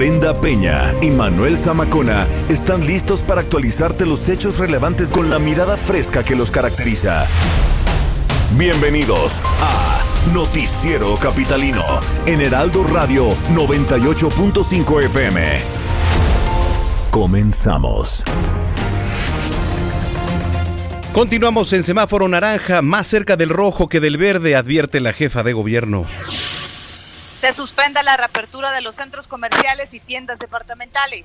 Brenda Peña y Manuel Zamacona están listos para actualizarte los hechos relevantes con la mirada fresca que los caracteriza. Bienvenidos a Noticiero Capitalino en Heraldo Radio 98.5 FM. Comenzamos. Continuamos en semáforo naranja, más cerca del rojo que del verde, advierte la jefa de gobierno. Se suspende la reapertura de los centros comerciales y tiendas departamentales.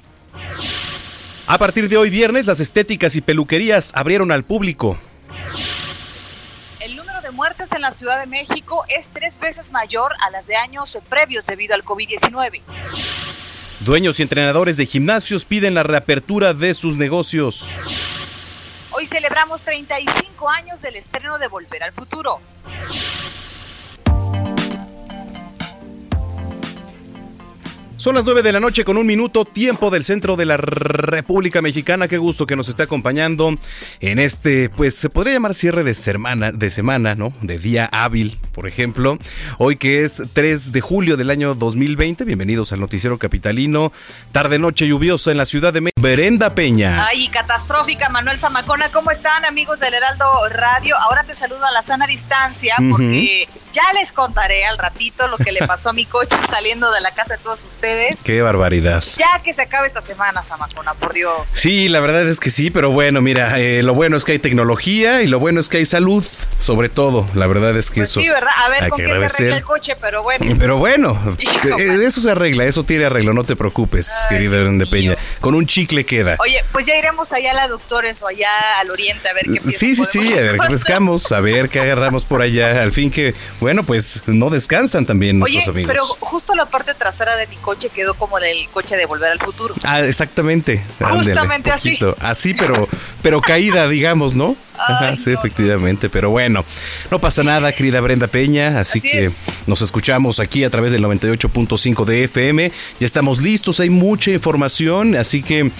A partir de hoy viernes, las estéticas y peluquerías abrieron al público. El número de muertes en la Ciudad de México es tres veces mayor a las de años previos debido al COVID-19. Dueños y entrenadores de gimnasios piden la reapertura de sus negocios. Hoy celebramos 35 años del estreno de Volver al Futuro. Son las 9 de la noche con un minuto, tiempo del centro de la República Mexicana. Qué gusto que nos esté acompañando en este, pues se podría llamar cierre de semana, de semana, ¿no? De día hábil, por ejemplo. Hoy que es 3 de julio del año 2020. Bienvenidos al Noticiero Capitalino. Tarde noche lluviosa en la ciudad de México. Berenda Peña. Ay, catastrófica, Manuel Zamacona. ¿Cómo están, amigos del Heraldo Radio? Ahora te saludo a la sana distancia porque ya les contaré al ratito lo que le pasó a mi coche saliendo de la casa de todos ustedes. Qué barbaridad. Ya que se acabe esta semana, Zamacona, por Dios. Sí, la verdad es que sí, pero bueno, mira, eh, lo bueno es que hay tecnología y lo bueno es que hay salud, sobre todo. La verdad es que Pues eso. sí, ¿verdad? A ver hay con que qué se arregla el coche, pero bueno. Pero bueno, Hijo. eh, eso se arregla, eso tiene arreglo, no te preocupes, Ay, querida Brenda Peña. Con un chicle queda. Oye, pues ya iremos allá a la Doctores o allá al Oriente a ver qué Sí, sí, sí, a ver, encontrar. pescamos, a ver qué agarramos por allá. Al fin que, bueno, pues no descansan también Oye, nuestros amigos. pero justo la parte trasera de mi coche quedó como del coche de Volver al Futuro. Ah, exactamente. Justamente así. Así, pero, pero caída, digamos, ¿no? Ajá, Ay, sí, no. efectivamente. Pero bueno, no pasa nada, querida Brenda Peña. Así, Así que es. nos escuchamos aquí a través del 98.5 de FM. Ya estamos listos, hay mucha información, así que.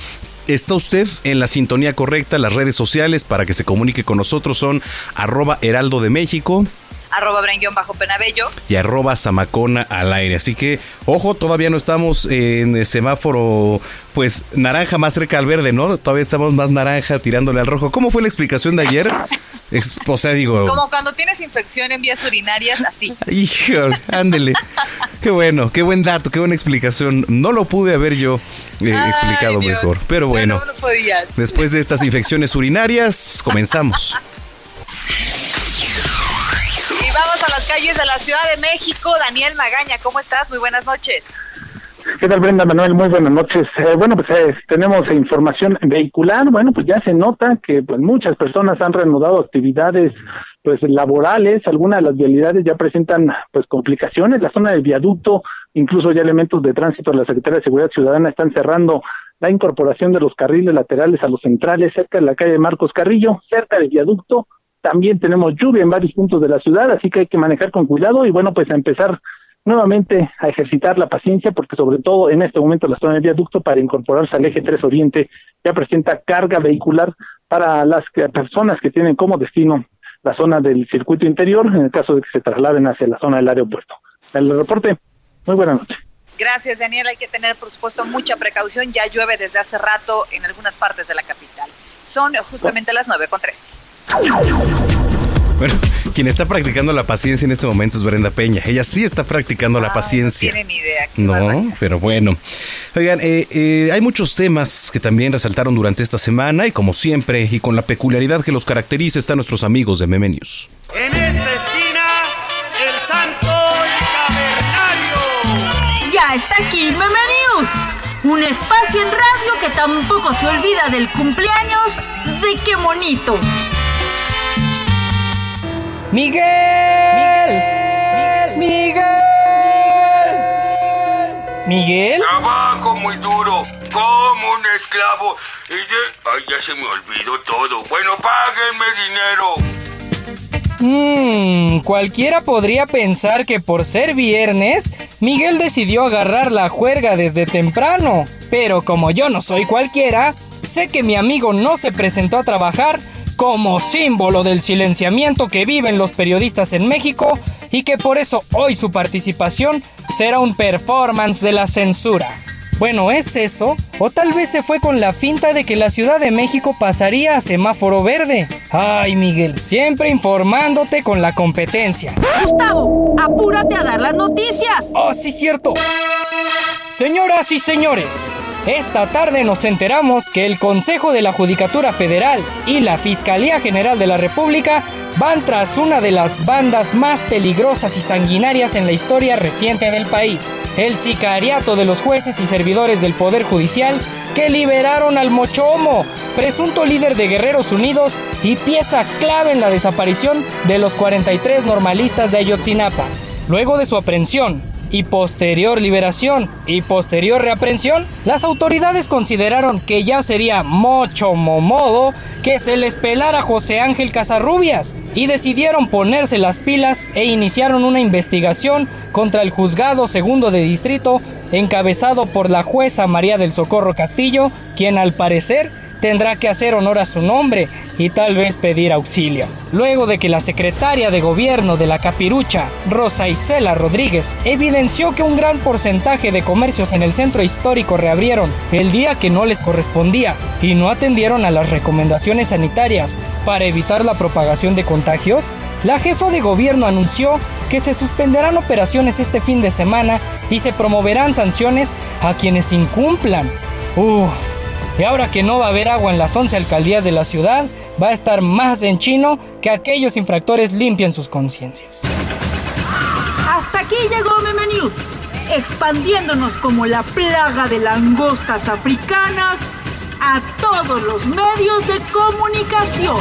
Está usted en la sintonía correcta, las redes sociales para que se comunique con nosotros son arroba heraldo de México, Arroba bajo penabello y arroba zamacona al aire. Así que, ojo, todavía no estamos en el semáforo, pues naranja más cerca al verde, ¿no? Todavía estamos más naranja tirándole al rojo. ¿Cómo fue la explicación de ayer? O sea, digo... Como cuando tienes infección en vías urinarias, así. Híjole, ándele. Qué bueno, qué buen dato, qué buena explicación. No lo pude haber yo eh, Ay, explicado Dios. mejor. Pero No, bueno, No, no después de estas infecciones urinarias, comenzamos. Las calles de la Ciudad de México. Daniel Magaña, ¿cómo estás? Muy buenas noches. ¿Qué tal, Brenda Manuel? Muy buenas noches. Eh, bueno, pues eh, tenemos información vehicular. Bueno, pues ya se nota que pues, muchas personas han reanudado actividades pues laborales. Algunas de las vialidades ya presentan pues complicaciones. La zona del viaducto, incluso ya elementos de tránsito de la Secretaría de Seguridad Ciudadana están cerrando la incorporación de los carriles laterales a los centrales cerca de la calle Marcos Carrillo, cerca del viaducto. También tenemos lluvia en varios puntos de la ciudad, así que hay que manejar con cuidado y bueno, pues a empezar nuevamente a ejercitar la paciencia, porque sobre todo en este momento la zona del viaducto para incorporarse al eje 3 Oriente ya presenta carga vehicular para las personas que tienen como destino la zona del circuito interior, en el caso de que se trasladen hacia la zona del aeropuerto. El reporte, muy buenas noches. Gracias, Daniel. Hay que tener, por supuesto, mucha precaución. Ya llueve desde hace rato en algunas partes de la capital. Son justamente las nueve con tres. Bueno, quien está practicando la paciencia en este momento es Brenda Peña. Ella sí está practicando la paciencia. No tienen idea. qué No, barbaridad. pero bueno. Oigan, eh, eh, hay muchos temas que también resaltaron durante esta semana y como siempre y con la peculiaridad que los caracteriza están nuestros amigos de Meme News. En esta esquina, el santo cavernario. Ya está aquí Meme News, un espacio en radio que tampoco se olvida del cumpleaños de qué monito. Miguel. Miguel. Miguel. ¿Miguel? Trabajo muy duro, como un esclavo. Y de... Ay, ya se me olvidó todo. Bueno, páguenme dinero. Mmm, cualquiera podría pensar que por ser viernes, Miguel decidió agarrar la juerga desde temprano. Pero como yo no soy cualquiera, sé que mi amigo no se presentó a trabajar como símbolo del silenciamiento que viven los periodistas en México y que por eso hoy su participación será un performance de la censura. Bueno, ¿es eso? O tal vez se fue con la finta de que la Ciudad de México pasaría a semáforo verde. Ay, Miguel, siempre informándote con la competencia. Gustavo, apúrate a dar las noticias. Oh, sí, cierto. Señoras y señores, esta tarde nos enteramos que el Consejo de la Judicatura Federal y la Fiscalía General de la República van tras una de las bandas más peligrosas y sanguinarias en la historia reciente del país, el sicariato de los jueces y servidores del Poder Judicial que liberaron al Mochomo, presunto líder de Guerreros Unidos y pieza clave en la desaparición de los 43 normalistas de Ayotzinapa. Luego de su aprehensión, y posterior liberación y posterior reaprensión, las autoridades consideraron que ya sería mucho momodo que se les pelara José Ángel Casarrubias y decidieron ponerse las pilas e iniciaron una investigación contra el juzgado segundo de distrito encabezado por la jueza María del Socorro Castillo, quien al parecer tendrá que hacer honor a su nombre y tal vez pedir auxilio. Luego de que la secretaria de gobierno de la Capirucha, Rosa Isela Rodríguez, evidenció que un gran porcentaje de comercios en el centro histórico reabrieron el día que no les correspondía y no atendieron a las recomendaciones sanitarias para evitar la propagación de contagios, la jefa de gobierno anunció que se suspenderán operaciones este fin de semana y se promoverán sanciones a quienes incumplan. Uh, y ahora que no va a haber agua en las 11 alcaldías de la ciudad, va a estar más en chino que aquellos infractores limpien sus conciencias. Hasta aquí llegó Meme News, expandiéndonos como la plaga de langostas africanas a todos los medios de comunicación.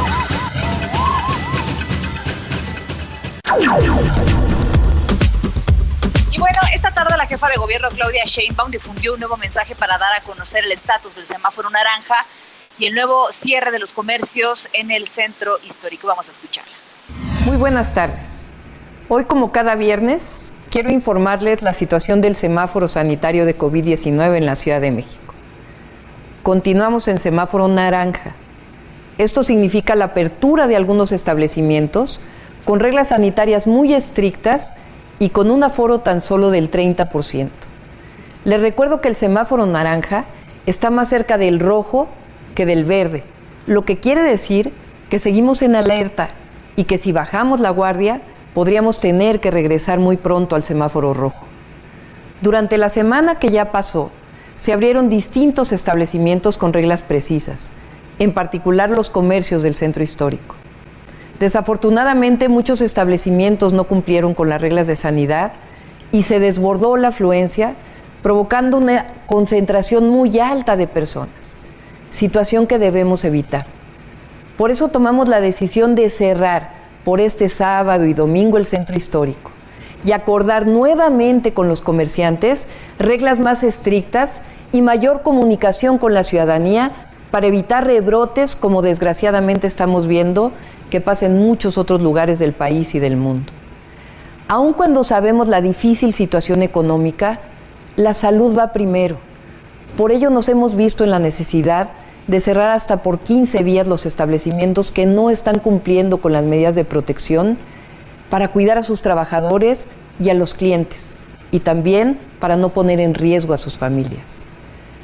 Y bueno, esta tarde la jefa de gobierno Claudia Sheinbaum difundió un nuevo mensaje para dar a conocer el estatus del semáforo naranja y el nuevo cierre de los comercios en el centro histórico. Vamos a escucharla. Muy buenas tardes. Hoy, como cada viernes, quiero informarles la situación del semáforo sanitario de COVID-19 en la Ciudad de México. Continuamos en semáforo naranja. Esto significa la apertura de algunos establecimientos con reglas sanitarias muy estrictas y con un aforo tan solo del 30%. Les recuerdo que el semáforo naranja está más cerca del rojo que del verde, lo que quiere decir que seguimos en alerta y que si bajamos la guardia podríamos tener que regresar muy pronto al semáforo rojo. Durante la semana que ya pasó, se abrieron distintos establecimientos con reglas precisas, en particular los comercios del centro histórico. Desafortunadamente muchos establecimientos no cumplieron con las reglas de sanidad y se desbordó la afluencia, provocando una concentración muy alta de personas, situación que debemos evitar. Por eso tomamos la decisión de cerrar por este sábado y domingo el centro histórico y acordar nuevamente con los comerciantes reglas más estrictas y mayor comunicación con la ciudadanía para evitar rebrotes como desgraciadamente estamos viendo que pasa en muchos otros lugares del país y del mundo. Aun cuando sabemos la difícil situación económica, la salud va primero. Por ello nos hemos visto en la necesidad de cerrar hasta por 15 días los establecimientos que no están cumpliendo con las medidas de protección para cuidar a sus trabajadores y a los clientes y también para no poner en riesgo a sus familias.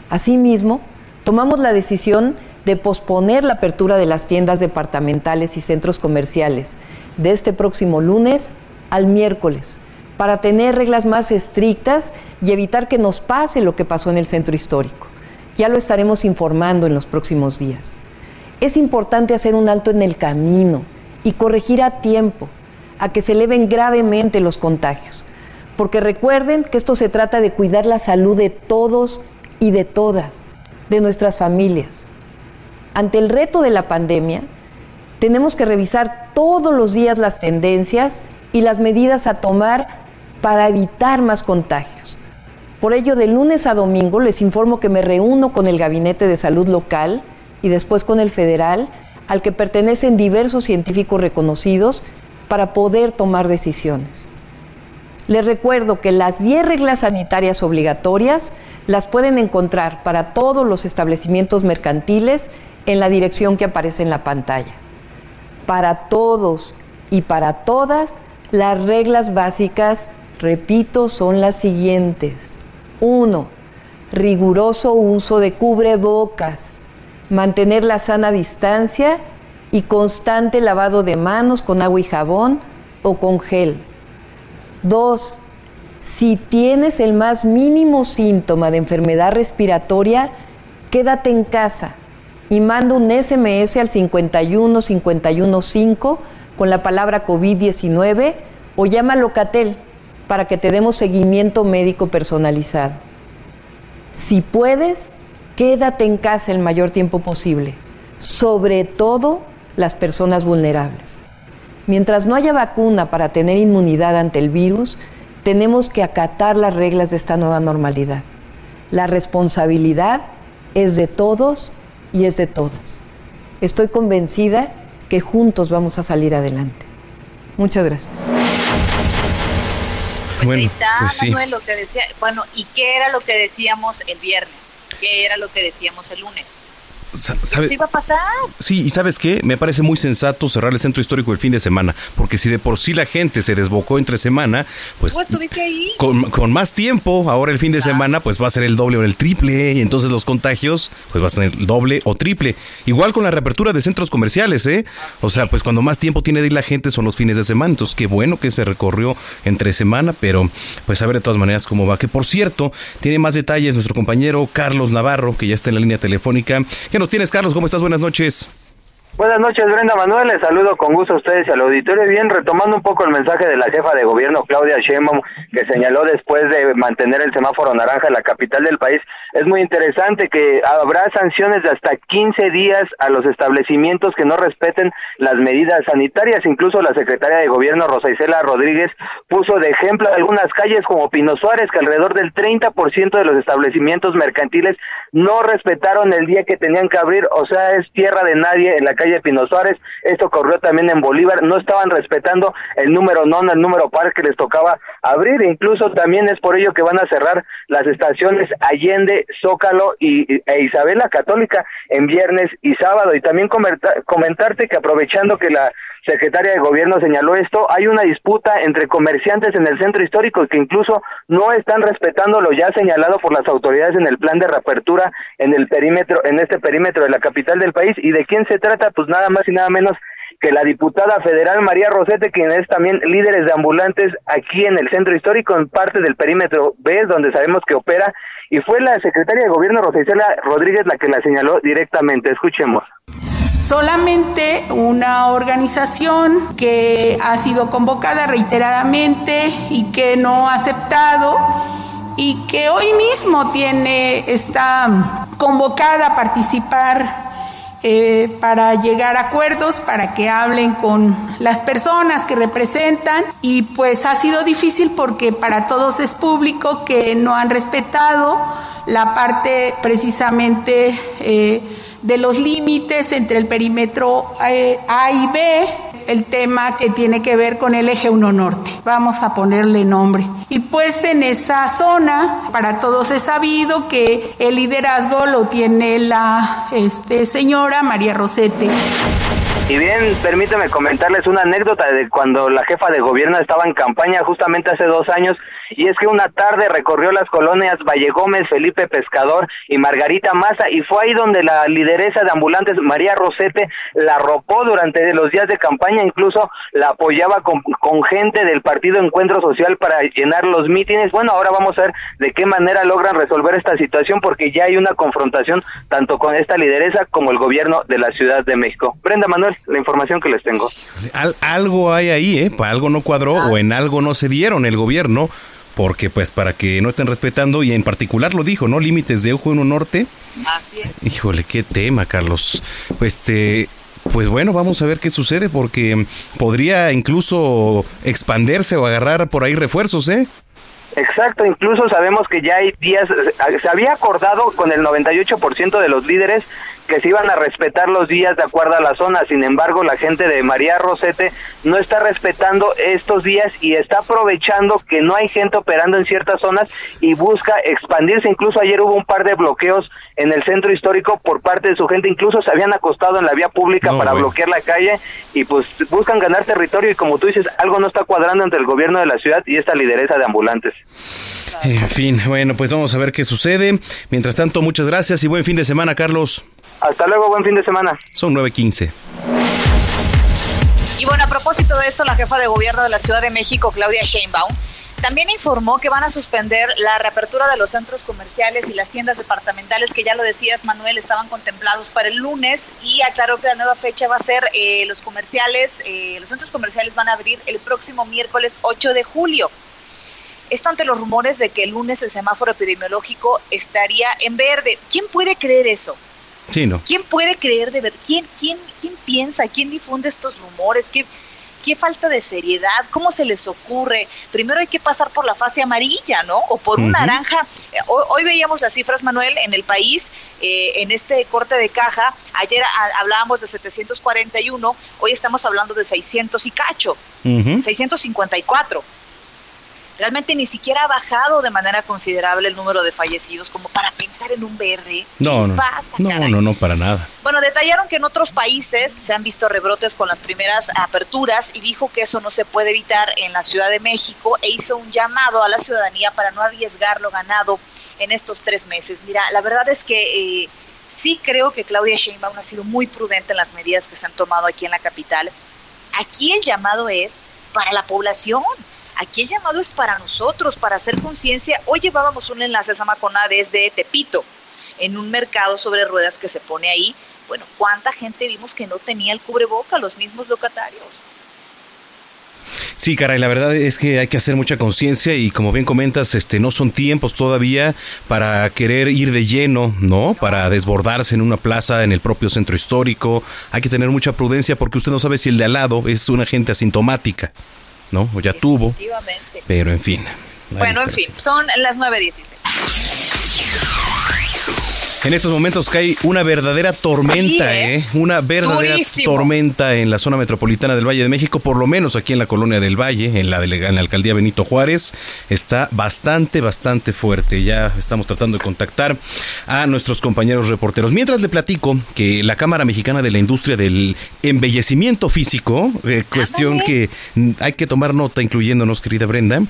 Asimismo, tomamos la decisión de posponer la apertura de las tiendas departamentales y centros comerciales de este próximo lunes al miércoles para tener reglas más estrictas y evitar que nos pase lo que pasó en el centro histórico. Ya lo estaremos informando en los próximos días. Es importante hacer un alto en el camino y corregir a tiempo a que se eleven gravemente los contagios, porque recuerden que esto se trata de cuidar la salud de todos y de todas, de nuestras familias. Ante el reto de la pandemia, tenemos que revisar todos los días las tendencias y las medidas a tomar para evitar más contagios. Por ello, de lunes a domingo les informo que me reúno con el Gabinete de Salud local y después con el federal, al que pertenecen diversos científicos reconocidos, para poder tomar decisiones. Les recuerdo que las 10 reglas sanitarias obligatorias las pueden encontrar para todos los establecimientos mercantiles en la dirección que aparece en la pantalla. Para todos y para todas, las reglas básicas, repito, son las siguientes. 1. Riguroso uso de cubrebocas. Mantener la sana distancia y constante lavado de manos con agua y jabón o con gel. 2. Si tienes el más mínimo síntoma de enfermedad respiratoria, quédate en casa y manda un SMS al 51 515 con la palabra COVID-19 o llama a Locatel para que te demos seguimiento médico personalizado. Si puedes, quédate en casa el mayor tiempo posible, sobre todo las personas vulnerables. Mientras no haya vacuna para tener inmunidad ante el virus, tenemos que acatar las reglas de esta nueva normalidad. La responsabilidad es de todos y es de todas. Estoy convencida que juntos vamos a salir adelante. Muchas gracias. Pues bueno, ahí está, pues Manuel, lo que decía. Bueno, ¿y qué era lo que decíamos el viernes? ¿Qué era lo que decíamos el lunes? ¿Sabe? iba a pasar? Sí, y ¿sabes qué? Me parece muy sensato cerrar el centro histórico el fin de semana, porque si de por sí la gente se desbocó entre semana, pues... ¿Tú estuviste ahí? Con, más tiempo, ahora el fin de semana, pues va a ser el doble o el triple, y entonces los contagios, pues va a ser el doble o triple. Igual con la reapertura de centros comerciales, ¿eh? O sea, pues cuando más tiempo tiene de ir la gente son los fines de semana, entonces qué bueno que se recorrió entre semana, pero pues a ver de todas maneras cómo va. Que por cierto, tiene más detalles nuestro compañero Carlos Navarro, que ya está en la línea telefónica, que nos tienes, Carlos? ¿Cómo estás? Buenas noches. Buenas noches, Brenda Manuel. Les saludo con gusto a ustedes y al auditorio. Bien, retomando un poco el mensaje de la jefa de gobierno, Claudia Sheinbaum, que señaló después de mantener el semáforo naranja en la capital del país, es muy interesante que habrá sanciones de hasta 15 días a los establecimientos que no respeten las medidas sanitarias. Incluso la secretaria de gobierno, Rosa Isela Rodríguez, puso de ejemplo algunas calles como Pino Suárez, que alrededor del 30% de los establecimientos mercantiles no respetaron el día que tenían que abrir, o sea, es tierra de nadie en la calle Pino Suárez, esto ocurrió también en Bolívar, no estaban respetando el número non, el número par que les tocaba abrir, incluso también es por ello que van a cerrar las estaciones Allende, Zócalo y, e Isabela Católica en viernes y sábado, y también comentarte que aprovechando que la secretaria de gobierno señaló esto, hay una disputa entre comerciantes en el centro histórico que incluso no están respetando lo ya señalado por las autoridades en el plan de reapertura en el perímetro, en este perímetro de la capital del país. ¿Y de quién se trata? Pues nada más y nada menos que la diputada federal María Rosete, quien es también líderes de ambulantes aquí en el centro histórico, en parte del perímetro B, donde sabemos que opera, y fue la secretaria de gobierno Rosicela Rodríguez la que la señaló directamente. Escuchemos solamente una organización que ha sido convocada reiteradamente y que no ha aceptado y que hoy mismo tiene está convocada a participar eh, para llegar a acuerdos, para que hablen con las personas que representan. Y pues ha sido difícil porque para todos es público que no han respetado la parte precisamente eh, de los límites entre el perímetro eh, A y B, el tema que tiene que ver con el eje 1 norte. Vamos a ponerle nombre. Y pues en esa zona, para todos es sabido que el liderazgo lo tiene la este, señora María Rosete. Y bien, permíteme comentarles una anécdota de cuando la jefa de gobierno estaba en campaña justamente hace dos años, y es que una tarde recorrió las colonias Valle Gómez, Felipe Pescador y Margarita Maza, y fue ahí donde la lideresa de ambulantes, María Rosete, la arropó durante los días de campaña, incluso la apoyaba con, con gente del Partido Encuentro Social para llenar los mítines. Bueno, ahora vamos a ver de qué manera logran resolver esta situación, porque ya hay una confrontación tanto con esta lideresa como el gobierno de la Ciudad de México. Brenda Manuel la información que les tengo. algo hay ahí, ¿eh? Algo no cuadró o en algo no se dieron el gobierno, porque pues para que no estén respetando, y en particular lo dijo, ¿no? Límites de Ojo 1 Norte. Así es. Híjole, qué tema, Carlos. Pues este... Pues bueno, vamos a ver qué sucede porque podría incluso expandirse o agarrar por ahí refuerzos, ¿eh? Exacto, incluso sabemos que ya hay días, se había acordado con el 98% de los líderes que se iban a respetar los días de acuerdo a la zona. Sin embargo, la gente de María Rosete no está respetando estos días y está aprovechando que no hay gente operando en ciertas zonas y busca expandirse. Incluso ayer hubo un par de bloqueos en el centro histórico por parte de su gente. Incluso se habían acostado en la vía pública para bloquear la calle y pues buscan ganar territorio y como tú dices, algo no está cuadrando entre el gobierno de la ciudad y esta lideresa de ambulantes. En fin, bueno, pues vamos a ver qué sucede. Mientras tanto, muchas gracias y buen fin de semana, Carlos. Hasta luego, buen fin de semana. Son 9.15. Y bueno, a propósito de esto, la jefa de gobierno de la Ciudad de México, Claudia Sheinbaum, también informó que van a suspender la reapertura de los centros comerciales y las tiendas departamentales que ya lo decías, Manuel, estaban contemplados para el lunes y aclaró que la nueva fecha va a ser eh, los comerciales, eh, los centros comerciales van a abrir el próximo miércoles 8 de julio. Esto ante los rumores de que el lunes el semáforo epidemiológico estaría en verde. ¿Quién puede creer eso? ¿Quién puede creer de verdad? ¿Quién, quién, ¿Quién piensa? ¿Quién difunde estos rumores? ¿Qué, qué falta de seriedad, cómo se les ocurre. Primero hay que pasar por la fase amarilla, ¿no? O por un naranja. Hoy, veíamos las cifras, Manuel, en el país, eh, en este corte de caja. Ayer hablábamos de 741, hoy estamos hablando de 600 y cacho, 654 realmente ni siquiera ha bajado de manera considerable el número de fallecidos como para pensar en un verde. No, ¿Qué no, pasa, no, no, no, para nada. Bueno, detallaron que en otros países se han visto rebrotes con las primeras aperturas y dijo que eso no se puede evitar en la Ciudad de México e hizo un llamado a la ciudadanía para no arriesgar lo ganado en estos tres meses. Mira, la verdad es que eh, sí creo que Claudia Sheinbaum ha sido muy prudente en las medidas que se han tomado aquí en la capital. Aquí el llamado es para la población Aquí el llamado es para nosotros, para hacer conciencia. Hoy llevábamos un enlace a Samacona desde Tepito, en un mercado sobre ruedas que se pone ahí. Bueno, ¿cuánta gente vimos que no tenía el cubreboca, los mismos locatarios? Sí, caray, la verdad es que hay que hacer mucha conciencia y como bien comentas, este no son tiempos todavía para querer ir de lleno, ¿no? Para desbordarse en una plaza en el propio centro histórico. Hay que tener mucha prudencia porque usted no sabe si el de al lado es una gente asintomática. ¿No? O ya tuvo. Pero en fin. Bueno, en fin, son las 9.16. En estos momentos cae una verdadera tormenta, ¿eh? ¿eh? Una verdadera tormenta en la zona metropolitana del Valle de México, por lo menos aquí en la colonia del Valle, en la, en la alcaldía Benito Juárez. Está bastante, bastante fuerte. Ya estamos tratando de contactar a nuestros compañeros reporteros. Mientras le platico que la Cámara Mexicana de la Industria del Embellecimiento Físico, eh, cuestión que hay que tomar nota, incluyéndonos, querida Brenda,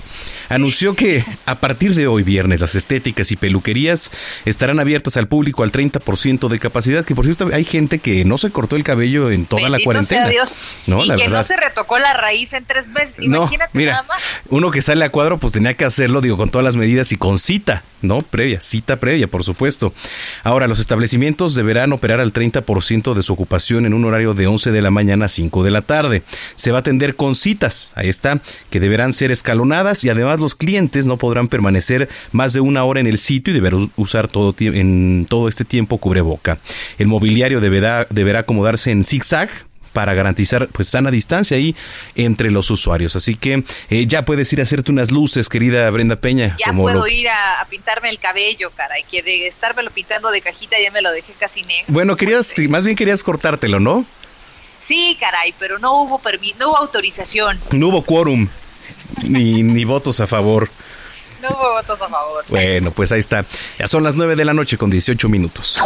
anunció que a partir de hoy, viernes, las estéticas y peluquerías estarán abiertas al público público al 30% de capacidad, que por cierto hay gente que no se cortó el cabello en toda la cuarentena. Dios. No, y que no se retocó la raíz en tres meses. Imagínate mira, nada más. Uno que sale a cuadro, pues tenía que hacerlo, digo, con todas las medidas y con cita, ¿no? Previa, cita previa, por supuesto. Ahora, los establecimientos deberán operar al 30% de su ocupación en un horario de 11 de la mañana a 5 de la tarde. Se va a atender con citas, ahí está, que deberán ser escalonadas y además los clientes no podrán permanecer más de una hora en el sitio y deberán usar todo en todo este tiempo cubreboca. El mobiliario deberá, deberá acomodarse en zigzag para garantizar pues sana distancia ahí entre los usuarios. Así que eh, ya puedes ir a hacerte unas luces, querida Brenda Peña. Ya puedo ir a, pintarme el cabello, caray, que de estármelo pintando de cajita ya me lo dejé casi negro. Bueno, querías, más bien querías cortártelo, ¿no? Sí, caray, pero no hubo permiso, no hubo autorización. No hubo quórum, ni, ni votos a favor. No hubo votos a favor. Bueno, pues ahí está. Ya son las 9 de la noche con 18 minutos.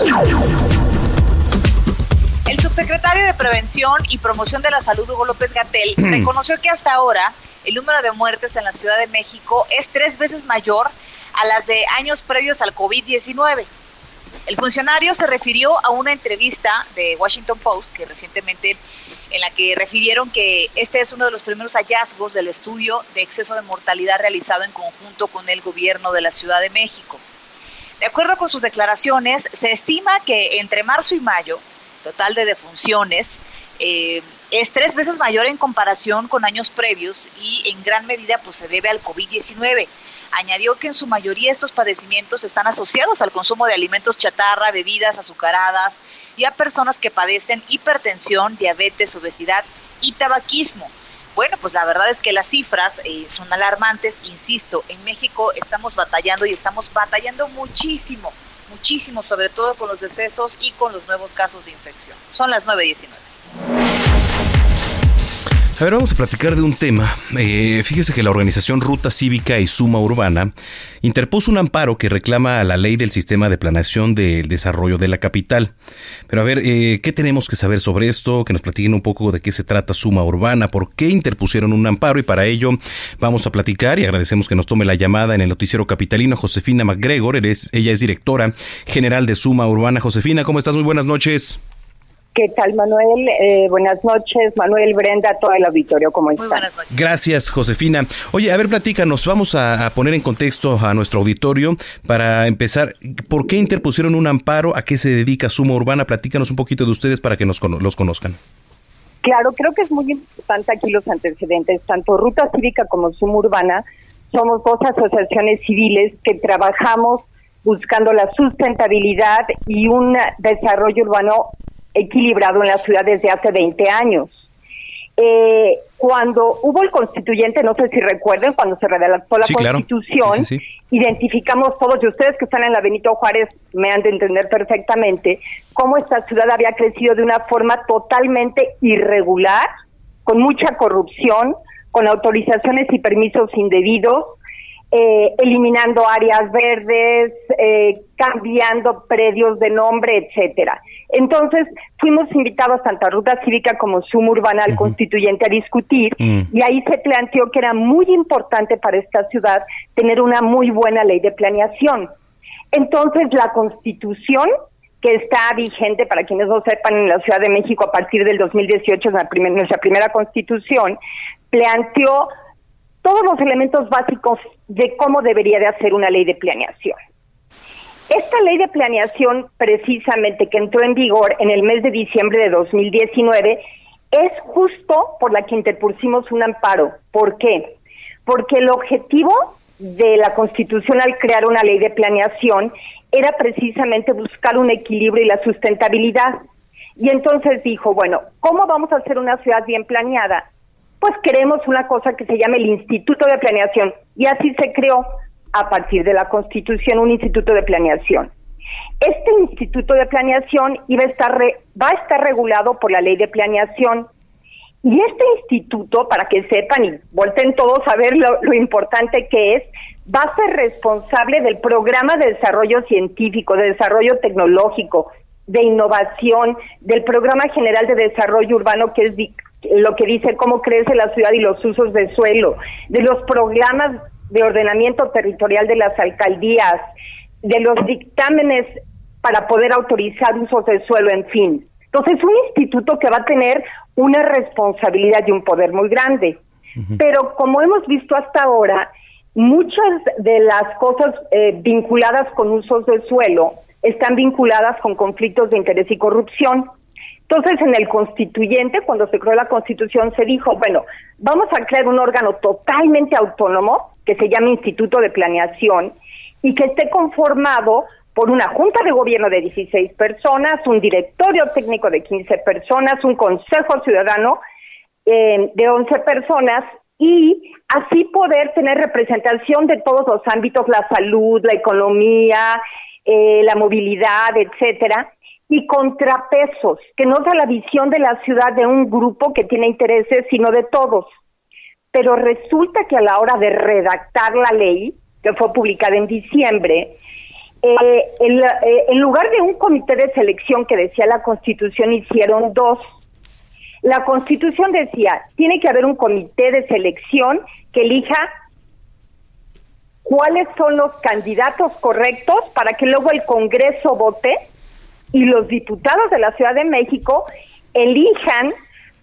El subsecretario de Prevención y Promoción de la Salud, Hugo López Gatel, reconoció que hasta ahora el número de muertes en la Ciudad de México es tres veces mayor a las de años previos al COVID-19. El funcionario se refirió a una entrevista de Washington Post que recientemente en la que refirieron que este es uno de los primeros hallazgos del estudio de exceso de mortalidad realizado en conjunto con el gobierno de la Ciudad de México. De acuerdo con sus declaraciones, se estima que entre marzo y mayo, total de defunciones, eh, es tres veces mayor en comparación con años previos y en gran medida pues, se debe al COVID-19. Añadió que en su mayoría estos padecimientos están asociados al consumo de alimentos chatarra, bebidas azucaradas, y a personas que padecen hipertensión, diabetes, obesidad y tabaquismo. bueno, pues la verdad es que las cifras eh, son alarmantes. Insisto, en México estamos batallando y estamos batallando muchísimo, muchísimo, sobre todo con los decesos y con los nuevos casos de infección. Son las 9.19. A ver, vamos a platicar de un tema. Eh, fíjese que la organización Ruta Cívica y Suma Urbana interpuso un amparo que reclama a la ley del sistema de planeación del desarrollo de la capital. Pero a ver, eh, ¿qué tenemos que saber sobre esto? Que nos platiquen un poco de qué se trata Suma Urbana, por qué interpusieron un amparo y para ello vamos a platicar y agradecemos que nos tome la llamada en el noticiero capitalino Josefina McGregor. ella es directora general de Suma Urbana. Josefina, ¿cómo estás? Muy buenas noches. ¿Qué tal, Manuel? Eh, buenas noches, Manuel, Brenda, todo el auditorio, ¿cómo están? Gracias, Josefina. Oye, a ver, platícanos, vamos a, poner en contexto a nuestro auditorio para empezar. ¿Por qué interpusieron un amparo? ¿A qué se dedica Suma Urbana? Platícanos un poquito de ustedes para que nos los conozcan. Claro, creo que es muy importante aquí los antecedentes. Tanto Ruta Cívica como Suma Urbana somos dos asociaciones civiles que trabajamos buscando la sustentabilidad y un desarrollo urbano equilibrado en la ciudad desde hace 20 años. Eh, cuando hubo el constituyente, no sé si recuerden, cuando se redactó la constitución, identificamos todos, y ustedes que están en la Benito Juárez me han de entender perfectamente, cómo esta ciudad había crecido de una forma totalmente irregular, con mucha corrupción, con autorizaciones y permisos indebidos, eh, eliminando áreas verdes, eh, cambiando predios de nombre, etcétera. Entonces, fuimos invitados tanto a Ruta Cívica como Suma Urbana al constituyente a discutir mm. y ahí se planteó que era muy importante para esta ciudad tener una muy buena ley de planeación. Entonces, la constitución que está vigente, para quienes no sepan, en la Ciudad de México a partir del 2018, la nuestra primera constitución, planteó todos los elementos básicos de cómo debería de hacer una ley de planeación. Esta ley de planeación, precisamente que entró en vigor en el mes de diciembre de 2019, es justo por la que interpusimos un amparo. ¿Por qué? Porque el objetivo de la Constitución al crear una ley de planeación era precisamente buscar un equilibrio y la sustentabilidad. Y entonces dijo, bueno, ¿cómo vamos a hacer una ciudad bien planeada? Pues queremos una cosa que se llame el Instituto de Planeación. Y así se creó a partir de la Constitución un instituto de planeación. Este instituto de planeación iba a estar va a estar regulado por la ley de planeación. Y este instituto, para que sepan y vuelten todos a ver lo, lo importante que es, va a ser responsable del programa de desarrollo científico, de desarrollo tecnológico, de innovación, del programa general de desarrollo urbano, que es lo que dice cómo crece la ciudad y los usos de suelo, de los programas de ordenamiento territorial de las alcaldías, de los dictámenes para poder autorizar usos del suelo, en fin. Entonces, un instituto que va a tener una responsabilidad y un poder muy grande. Pero como hemos visto hasta ahora, muchas de las cosas eh, vinculadas con usos del suelo están vinculadas con conflictos de interés y corrupción. Entonces, en el constituyente, cuando se creó la constitución, se dijo, bueno, vamos a crear un órgano totalmente autónomo que se llama Instituto de Planeación y que esté conformado por una junta de gobierno de 16 personas, un directorio técnico de 15 personas, un consejo ciudadano eh, de 11 personas y así poder tener representación de todos los ámbitos, la salud, la economía, eh, la movilidad, etcétera, y contrapesos, que no da la visión de la ciudad de un grupo que tiene intereses, sino de todos pero resulta que a la hora de redactar la ley, que fue publicada en diciembre, eh, eh, en, lugar de un comité de selección que decía la Constitución, hicieron dos. La Constitución decía, tiene que haber un comité de selección que elija cuáles son los candidatos correctos para que luego el Congreso vote y los diputados de la Ciudad de México elijan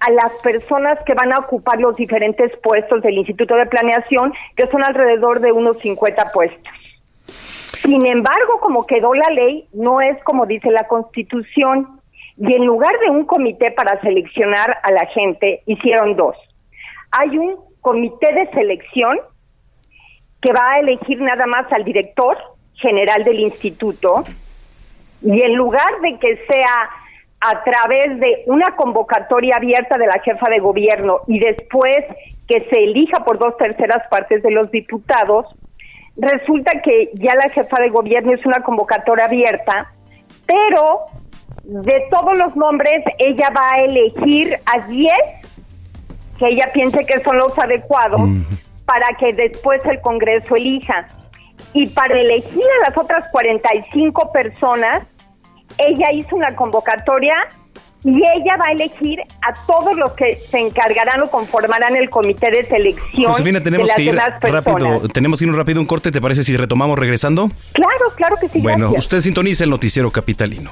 a las personas que van a ocupar los diferentes puestos del Instituto de Planeación, que son alrededor de unos 50 puestos. Sin embargo, como quedó la ley, no es como dice la Constitución. Y en lugar de un comité para seleccionar a la gente, hicieron dos. Hay un comité de selección que va a elegir nada más al director general del instituto y en lugar de que sea a través de una convocatoria abierta de la jefa de gobierno y después que se elija por dos terceras partes de los diputados, resulta que ya la jefa de gobierno es una convocatoria abierta, pero de todos los nombres ella va a elegir a 10 que ella piense que son los adecuados para que después el Congreso elija. Y para elegir a las otras 45 personas, ella hizo una convocatoria y ella va a elegir a todos los que se encargarán o conformarán el comité de selección Josefina, tenemos de las que ir demás rápido, tenemos que ir un rápido un corte, ¿te parece si retomamos regresando? Claro, claro que sí. bueno, gracias. usted sintoniza el noticiero capitalino.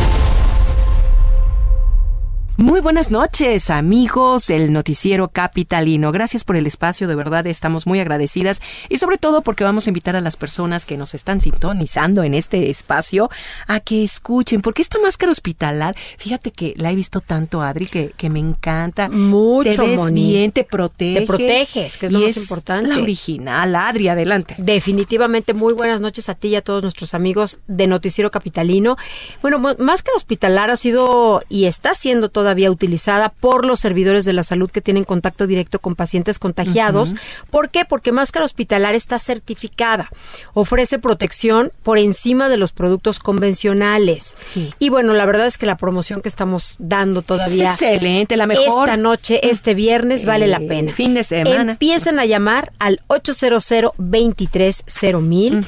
Muy buenas noches, amigos, el noticiero capitalino. Gracias por el espacio, de verdad estamos muy agradecidas y sobre todo porque vamos a invitar a las personas que nos están sintonizando en este espacio a que escuchen, porque esta máscara hospitalar, fíjate que la he visto tanto, Adri, que, que me encanta. Mucho, Te ves Moni. bien, te proteges. Te proteges, que es lo más importante. La original, Adri, adelante. Definitivamente, muy buenas noches a ti y a todos nuestros amigos de Noticiero Capitalino. Bueno, Máscara Hospitalar ha sido y está siendo todavía utilizada por los servidores de la salud que tienen contacto directo con pacientes contagiados. ¿Por qué? Porque Máscara Hospitalar está certificada. Ofrece protección por encima de los productos convencionales. Y bueno, la verdad es que la promoción que estamos dando todavía. Es excelente, la mejor. Esta noche, este viernes, vale la Eh, pena. fin de semana. Empiezan a llamar al 800 23 mil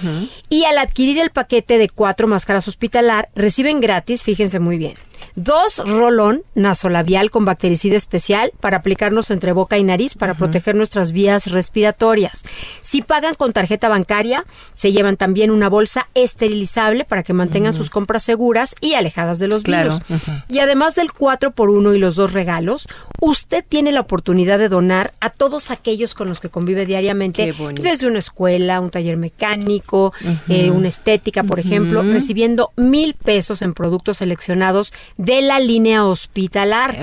y al adquirir el paquete de cuatro máscaras hospitalar reciben gratis, fíjense muy bien, dos rolón nasolabial con bactericida especial para aplicarnos entre boca y nariz para proteger nuestras vías respiratorias. Si pagan con tarjeta bancaria, se llevan también una bolsa esterilizable para que mantengan sus compras seguras y alejadas de los Claro, virus. Y además del 4 por 1 y los dos regalos, usted tiene la oportunidad de donar a todos aquellos con los que convive diariamente, desde una escuela, un taller mecánico, eh, una estética, por ejemplo, recibiendo mil pesos en productos seleccionados de la línea hospitalar.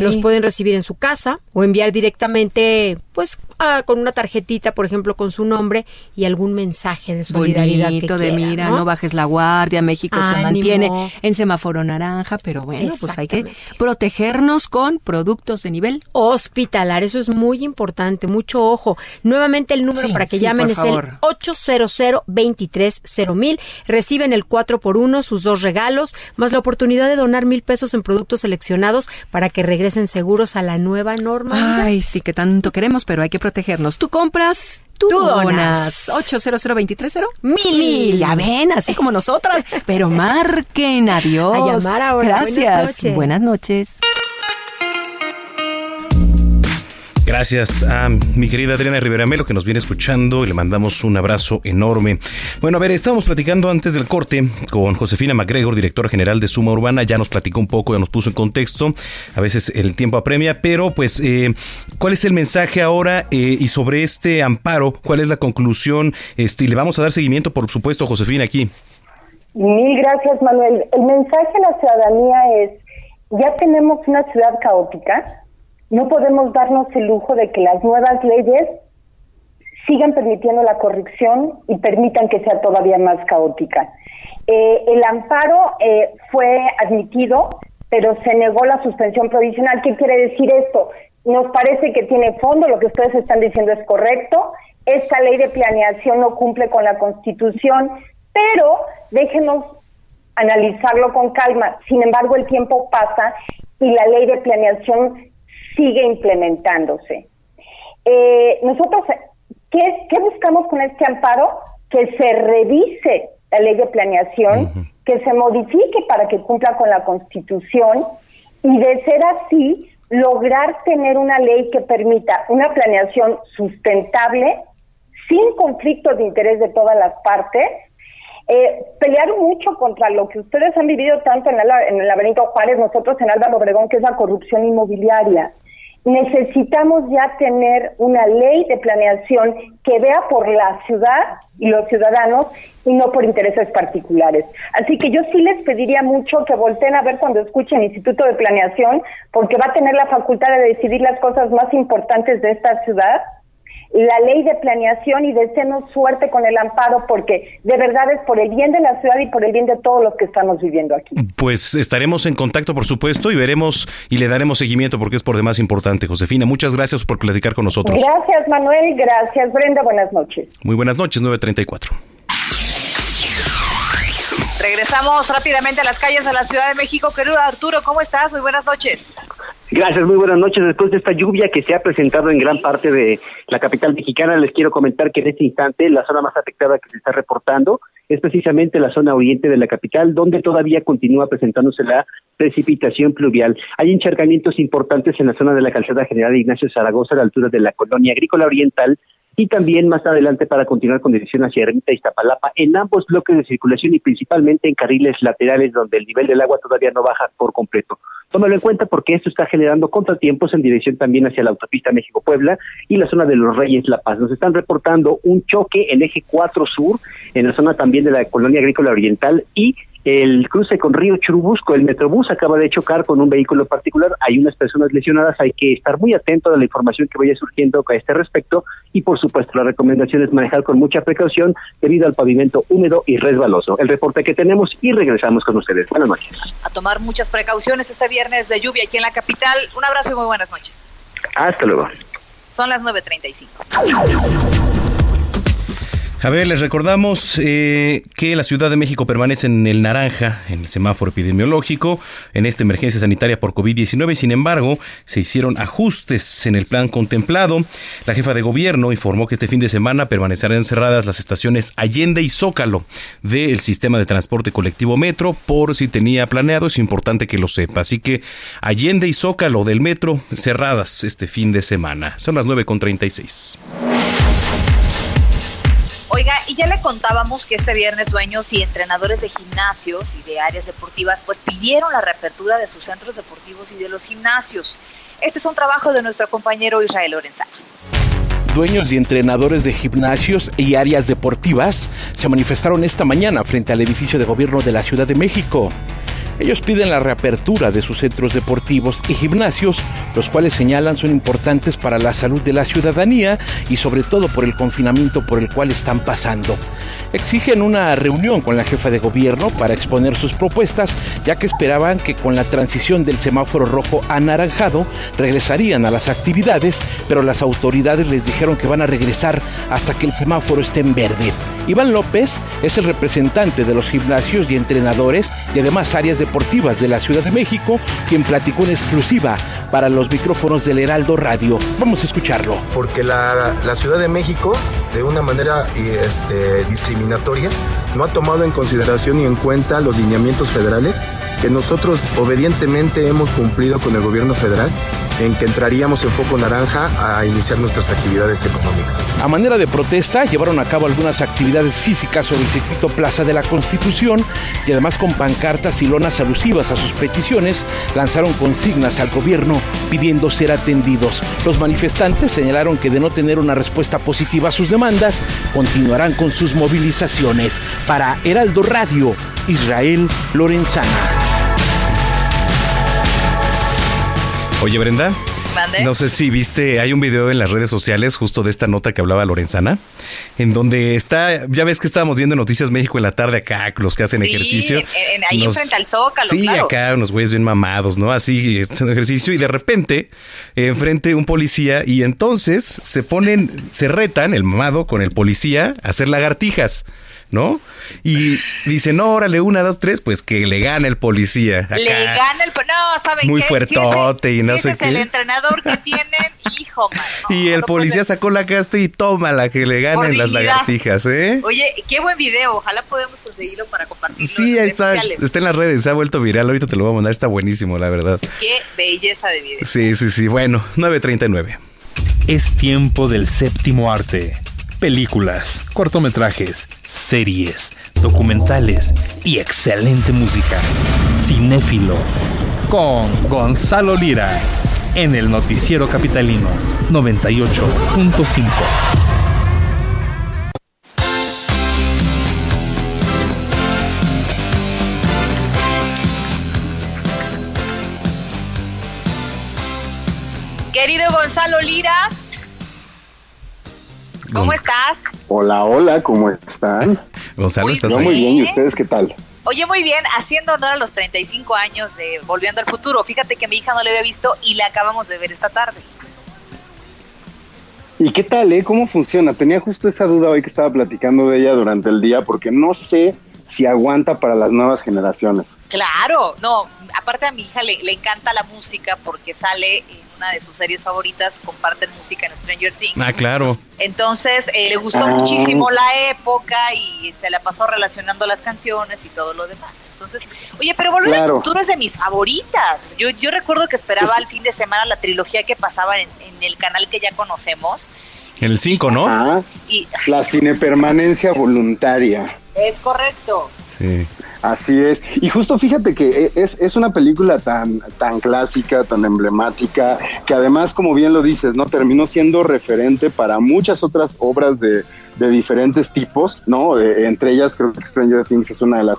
Los pueden recibir en su casa o enviar directamente, pues, ah, con una tarjetita, por ejemplo, con su nombre y algún mensaje de solidaridad Bonito que de quiera, mira, ¿no? ¿no? bajes la guardia, México se mantiene en semáforo naranja, pero bueno, pues hay que protegernos con productos de nivel hospitalar. Eso es muy importante, mucho ojo. Nuevamente el número Sí, para que sí, llamen es favor. el 800 23 mil. Reciben el 4 por 1 sus dos regalos, más la oportunidad de donar mil pesos en productos seleccionados para que regresen seguros a la nueva normalidad. Ay, sí que tanto queremos, pero hay que protegernos. Tú compras, tú, Tú donas. donas. 800 23 Mil. Ya ven, así como nosotras, pero marquen. Adiós. A llamar ahora. Buenas Gracias. noches. Buenas noches. Gracias a mi querida Adriana Rivera Melo que nos viene escuchando y le mandamos un abrazo enorme. Bueno, a ver, estábamos platicando antes del corte con Josefina MacGregor, directora general de Suma Urbana, ya nos platicó un poco, ya nos puso en contexto, a veces el tiempo apremia, pero pues, eh, ¿cuál es el mensaje ahora eh, y sobre este amparo? ¿Cuál es la conclusión? Este, y le vamos a dar seguimiento, por supuesto, Josefina, aquí. Mil gracias, Manuel. El mensaje a la ciudadanía es, ya tenemos una ciudad caótica, no podemos darnos el lujo de que las nuevas leyes sigan permitiendo la corrupción y permitan que sea todavía más caótica. Eh, el amparo eh, fue admitido, pero se negó la suspensión provisional. ¿Qué quiere decir esto? Nos parece que tiene fondo, lo que ustedes están diciendo es correcto. Esta ley de planeación no cumple con la Constitución, pero déjenos analizarlo con calma. Sin embargo, el tiempo pasa y la ley de planeación sigue implementándose. Eh, nosotros, ¿qué, ¿qué buscamos con este amparo? Que se revise la ley de planeación, que se modifique para que cumpla con la Constitución y de ser así, lograr tener una ley que permita una planeación sustentable, sin conflicto de interés de todas las partes, eh, pelear mucho contra lo que ustedes han vivido tanto en el, en el laberinto Juárez, nosotros en Álvaro Obregón, que es la corrupción inmobiliaria necesitamos ya tener una ley de planeación que vea por la ciudad y los ciudadanos y no por intereses particulares. Así que yo sí les pediría mucho que volteen a ver cuando escuchen Instituto de Planeación, porque va a tener la facultad de decidir las cosas más importantes de esta ciudad la ley de planeación y deseenos suerte con el amparo porque de verdad es por el bien de la ciudad y por el bien de todos los que estamos viviendo aquí. Pues estaremos en contacto, por supuesto, y veremos y le daremos seguimiento porque es por demás importante. Josefina, muchas gracias por platicar con nosotros. Gracias, Manuel. Gracias, Brenda. Buenas noches. Muy buenas noches, 934. Regresamos rápidamente a las calles de la Ciudad de México. Querido Arturo, ¿cómo estás? Muy buenas noches. Gracias, muy buenas noches. Después de esta lluvia que se ha presentado en gran parte de la capital mexicana, les quiero comentar que en este instante la zona más afectada que se está reportando es precisamente la zona oriente de la capital, donde todavía continúa presentándose la precipitación pluvial. Hay encharcamientos importantes en la zona de la calzada general Ignacio Zaragoza, a la altura de la colonia agrícola oriental, y también más adelante para continuar con dirección hacia Ermita y Iztapalapa en ambos bloques de circulación y principalmente en carriles laterales donde el nivel del agua todavía no baja por completo. Tómalo en cuenta porque esto está generando contratiempos en dirección también hacia la autopista México-Puebla y la zona de los Reyes La Paz. Nos están reportando un choque en eje 4 sur en la zona también de la colonia agrícola oriental y el cruce con Río Churubusco, el Metrobús acaba de chocar con un vehículo particular, hay unas personas lesionadas, hay que estar muy atento a la información que vaya surgiendo a este respecto y por supuesto la recomendación es manejar con mucha precaución debido al pavimento húmedo y resbaloso. El reporte que tenemos y regresamos con ustedes. Buenas noches. A tomar muchas precauciones este viernes de lluvia aquí en la capital. Un abrazo y muy buenas noches. Hasta luego. Son las 9.35. A ver, les recordamos eh, que la Ciudad de México permanece en el naranja, en el semáforo epidemiológico, en esta emergencia sanitaria por COVID-19. Sin embargo, se hicieron ajustes en el plan contemplado. La jefa de gobierno informó que este fin de semana permanecerán cerradas las estaciones Allende y Zócalo del sistema de transporte colectivo Metro, por si tenía planeado. Es importante que lo sepa. Así que Allende y Zócalo del Metro cerradas este fin de semana. Son las 9.36. Oiga, y ya le contábamos que este viernes dueños y entrenadores de gimnasios y de áreas deportivas pues pidieron la reapertura de sus centros deportivos y de los gimnasios. Este es un trabajo de nuestro compañero Israel Lorenzana. Dueños y entrenadores de gimnasios y áreas deportivas se manifestaron esta mañana frente al edificio de gobierno de la Ciudad de México. Ellos piden la reapertura de sus centros deportivos y gimnasios, los cuales señalan son importantes para la salud de la ciudadanía y sobre todo por el confinamiento por el cual están pasando. Exigen una reunión con la jefa de gobierno para exponer sus propuestas, ya que esperaban que con la transición del semáforo rojo a anaranjado regresarían a las actividades, pero las autoridades les dijeron que van a regresar hasta que el semáforo esté en verde. Iván López es el representante de los gimnasios y entrenadores y además áreas deportivas de la Ciudad de México, quien platicó en exclusiva para los micrófonos del Heraldo Radio. Vamos a escucharlo. Porque la, Ciudad de México, de una manera este, discriminatoria, no ha tomado en consideración y en cuenta los lineamientos federales que nosotros obedientemente hemos cumplido con el gobierno federal en que entraríamos en foco naranja a iniciar nuestras actividades económicas. A manera de protesta, llevaron a cabo algunas actividades físicas sobre el circuito Plaza de la Constitución y además con pancartas y lonas alusivas a sus peticiones, lanzaron consignas al gobierno pidiendo ser atendidos. Los manifestantes señalaron que de no tener una respuesta positiva a sus demandas, continuarán con sus movilizaciones. Para Heraldo Radio, Israel Lorenzana. Oye, Brenda. No sé si viste, hay un video en las redes sociales justo de esta nota que hablaba Lorenzana, en donde está, ya ves que estábamos viendo Noticias México en la tarde acá, los que hacen ejercicio. ahí al Zócalo, Sí, acá unos güeyes bien mamados, ¿no? Así, haciendo ejercicio y de repente enfrente un policía y entonces se ponen, se retan el mamado con el policía a hacer lagartijas. ¿No? Y dice, no, órale, una, dos, tres, pues que le gana el policía. Acá. Le gana el No, ¿saben Muy fuertote y no sé es qué. el entrenador que tienen, hijo, man. y el policía sacó la casta y toma la que le ganen las lagartijas, ¿eh? Oye, qué buen video. Ojalá podamos conseguirlo para compartirlo. Sí, ahí está. Está en las redes, se ha vuelto viral. Ahorita te lo voy a mandar, está buenísimo, la verdad. Qué belleza de video. Sí, sí, sí. Bueno, 9.39. Es tiempo del séptimo arte películas, cortometrajes, series, documentales y excelente música. Cinéfilo con Gonzalo Lira en el Noticiero Capitalino 98.5. Querido Gonzalo Lira, ¿cómo estás? Hola, hola, ¿cómo están? Gonzalo, ¿estás Yo muy bien, ¿y ustedes qué tal? Oye, muy bien, haciendo honor a los 35 años de Volviendo al Futuro. Fíjate que mi hija no la había visto y la acabamos de ver esta tarde. ¿Y qué tal, eh? ¿Cómo funciona? Tenía justo esa duda hoy que estaba platicando de ella durante el día porque no sé si aguanta para las nuevas generaciones. Claro, no, aparte a mi hija le, le encanta la música porque sale en una de sus series favoritas, comparten música en Stranger Things. Ah, claro. Entonces eh, le gustó Ah. muchísimo la época y se la pasó relacionando las canciones y todo lo demás. Entonces, oye, pero Volver Claro. al Futuro es de mis favoritas. Yo, yo recuerdo que esperaba al fin de semana la trilogía que pasaba en, en el canal que ya conocemos. El 5, ¿no? Y la cinepermanencia voluntaria. Es correcto. Sí. Así es. Y justo fíjate que e, es, es una película tan, tan clásica, tan emblemática, que además, como bien lo dices, ¿no? Terminó siendo referente para muchas otras obras de, de diferentes tipos, ¿no? Eh, entre ellas creo que Stranger Things es una de las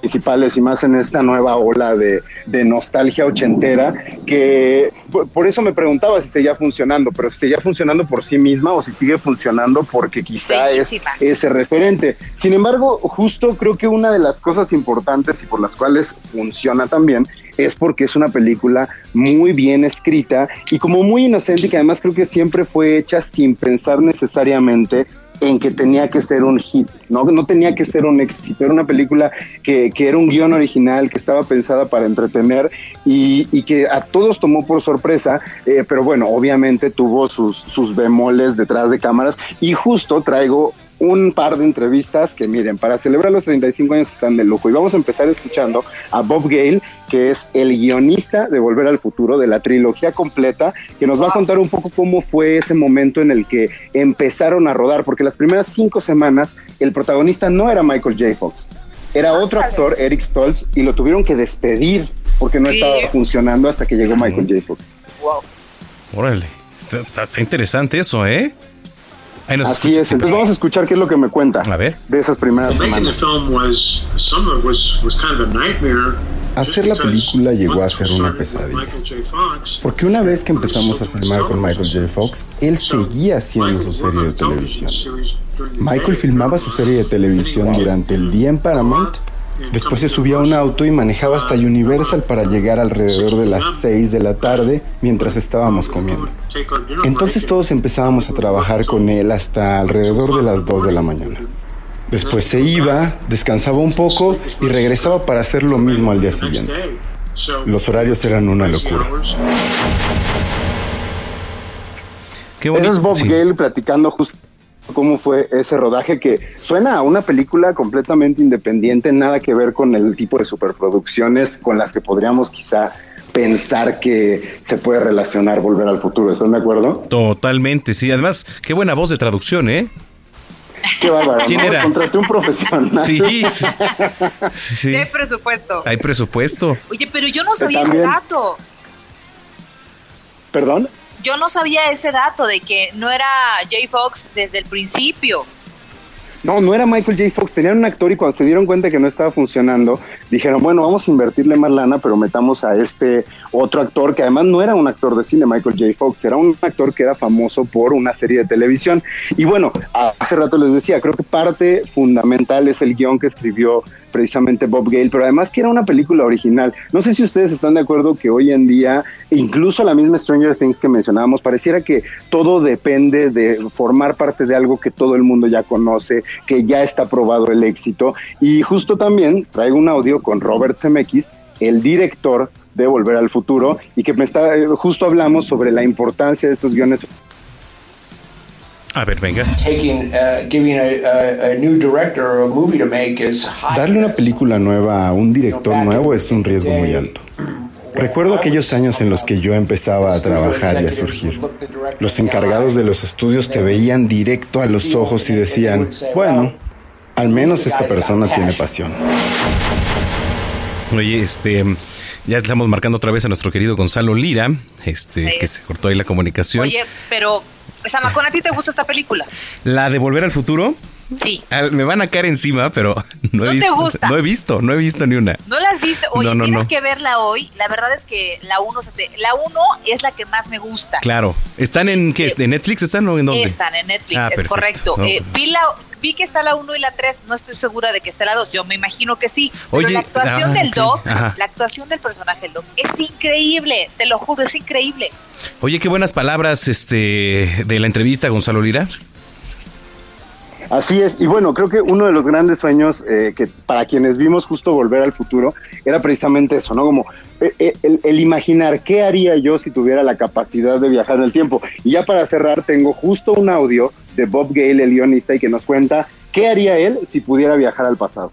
principales y más en esta nueva ola de, de nostalgia ochentera, que por, por eso me preguntaba si seguía funcionando, pero si seguía funcionando por sí misma o si sigue funcionando porque quizá es ese referente. Sin embargo, justo creo que una de las cosas importantes y por las cuales funciona también es porque es una película muy bien escrita y como muy inocente y que además creo que siempre fue hecha sin pensar necesariamente en que tenía que ser un hit, ¿no? No tenía que ser un éxito, era una película que, que era un guion original, que estaba pensada para entretener y, y que a todos tomó por sorpresa, eh, pero bueno, obviamente tuvo sus, sus bemoles detrás de cámaras y justo traigo un par de entrevistas que miren, para celebrar los 35 años están de lujo y vamos a empezar escuchando a Bob Gale, que es el guionista de Volver al Futuro, de la trilogía completa, que nos va a contar un poco cómo fue ese momento en el que empezaron a rodar, porque las primeras cinco semanas el protagonista no era Michael J. Fox, era otro actor, Eric Stoltz, y lo tuvieron que despedir porque no estaba funcionando hasta que llegó Michael J. Fox. Órale. Está, está- está interesante eso, ¿eh? Ahí nos Así es, entonces vamos a escuchar qué es lo que me cuenta A ver. de esas primeras semanas. Hacer la película llegó a ser una pesadilla. Michael J. Fox. Porque una vez que empezamos a filmar con Michael J. Fox, él seguía haciendo su serie de televisión. Michael filmaba su serie de televisión durante el día en Paramount, después se subía a un auto y manejaba hasta Universal para llegar alrededor de las 6 de la tarde mientras estábamos comiendo. Entonces todos empezábamos a trabajar con él hasta alrededor de las 2 de la mañana. Después se iba, descansaba un poco y regresaba para hacer lo mismo al día siguiente. Los horarios eran una locura. Qué Eso es Bob Sí. Gale platicando justo cómo fue ese rodaje que suena a una película completamente independiente, nada que ver con el tipo de superproducciones con las que podríamos quizá pensar que se puede relacionar Volver al Futuro. ¿Están de acuerdo? Totalmente, sí. Además, qué buena voz de traducción, ¿eh? Qué bárbaro. ¿Quién ¿no? era? Contraté un profesional. Sí, sí. Sí, sí. ¿Qué presupuesto? Hay presupuesto. Oye, pero yo no sabía ese dato. ¿Perdón? Yo no sabía ese dato de que no era J. Fox desde el principio. No, no era Michael J. Fox, tenían un actor y cuando se dieron cuenta que no estaba funcionando, dijeron, bueno, vamos a invertirle más lana, pero metamos a este otro actor que además no era un actor de cine, Michael J. Fox, era un actor que era famoso por una serie de televisión. Y bueno, hace rato les decía, creo que parte fundamental es el guion que escribió precisamente Bob Gale, pero además que era una película original. No sé si ustedes están de acuerdo que hoy en día, incluso la misma Stranger Things que mencionábamos, pareciera que todo depende de formar parte de algo que todo el mundo ya conoce, que ya está probado el éxito. Y justo también traigo un audio con Robert Zemeckis, el director de Volver al Futuro, y que me está, eh, justo hablamos sobre la importancia de estos guiones A ver, venga. uh. Darle una película nueva a un director nuevo es un riesgo muy alto. Recuerdo aquellos años en los que yo empezaba a trabajar y a surgir. Los encargados de los estudios te veían directo a los ojos y decían, bueno, al menos esta persona tiene pasión. Oye, este, ya estamos marcando otra vez a nuestro querido Gonzalo Lira, este, que se cortó ahí la comunicación. Oye, pero, Samacón, ¿a ti te gusta esta película? La de Volver al Futuro. Sí. Al- me van a caer encima, pero no he ¿No te visto. gusta? No he visto, no he visto ni una. ¿No la has visto? Oye, No, no, tienes que verla hoy. La verdad es que la 1 la uno es la que más me gusta. Claro. ¿Están en qué? ¿En Netflix están o en dónde? Están en Netflix, Ah, es correcto. Eh, pues. vi, la, vi que está la 1 y la 3, no estoy segura de que esté la 2, yo me imagino que sí. Oye, pero la actuación ah, del ok, Doc, ajá. la actuación del personaje del Doc es increíble, te lo juro, es increíble. Oye, qué buenas palabras este, de la entrevista, Gonzalo Lira. Así es, y bueno, creo que uno de los grandes sueños eh, que para quienes vimos justo volver al futuro era precisamente eso, ¿no? Como eh, eh, el, el imaginar qué haría yo si tuviera la capacidad de viajar en el tiempo. Y ya para cerrar, tengo justo un audio de Bob Gale, el guionista, y que nos cuenta qué haría él si pudiera viajar al pasado.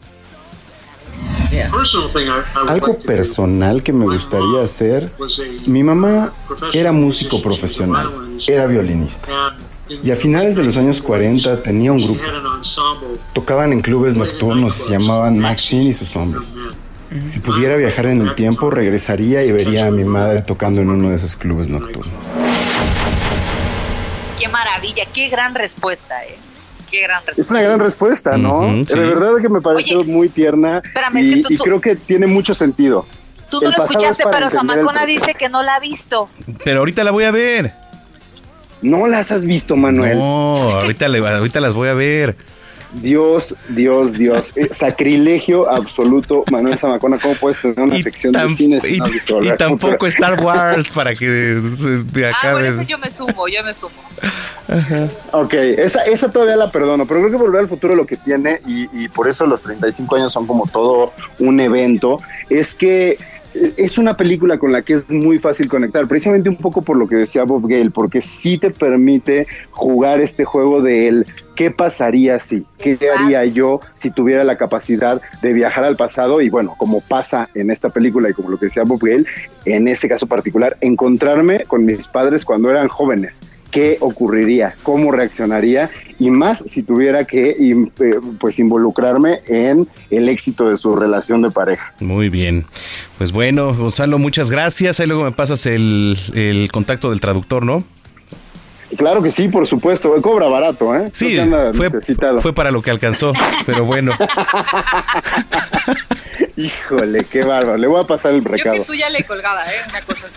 Algo personal que me gustaría hacer. Mi mamá era músico profesional, era violinista. Y a finales de los años 40 tenía un grupo. Tocaban en clubes nocturnos y se llamaban Maxine y sus hombres. Si pudiera viajar en el tiempo, regresaría y vería a mi madre tocando en uno de esos clubes nocturnos. Qué maravilla, qué gran respuesta, eh. Qué gran respuesta. Es una gran respuesta, ¿no? Ujú, sí. De verdad que me pareció muy tierna espérame, es y, que tú- y tú- creo que tiene mucho sentido. Tú no El lo escuchaste, es pero Samacona dice que no la ha visto. Pero ahorita la voy a ver. No las has visto, Manuel. No, ahorita, le- ahorita las voy a ver. Dios, Dios, Dios. Eh, sacrilegio absoluto, Manuel Zamacona. ¿Cómo puedes tener una sección de cine sin Y, y tampoco? Star Wars para que te Ah, por acabes. eso yo me sumo, yo me sumo. Ok, esa, esa todavía la perdono, pero creo que Volver al Futuro lo que tiene, y, y por eso los 35 años son como todo un evento, es que es una película con la que es muy fácil conectar, precisamente un poco por lo que decía Bob Gale, porque sí te permite jugar este juego de él. ¿Qué pasaría si? ¿Qué haría yo si tuviera la capacidad de viajar al pasado? Y bueno, como pasa en esta película y como lo que decía Bob Gale, en este caso particular, encontrarme con mis padres cuando eran jóvenes qué ocurriría, cómo reaccionaría y más si tuviera que eh, pues involucrarme en el éxito de su relación de pareja. Muy bien. Pues bueno, Gonzalo, muchas gracias. Ahí luego me pasas el, el contacto del traductor, ¿no? Claro que sí, por supuesto, cobra barato, ¿eh? Sí, No fue, para lo que alcanzó, pero bueno. Híjole, qué bárbaro. Le voy a pasar el Yo recado. que tú ya le colgaba, ¿eh? Una cosa así.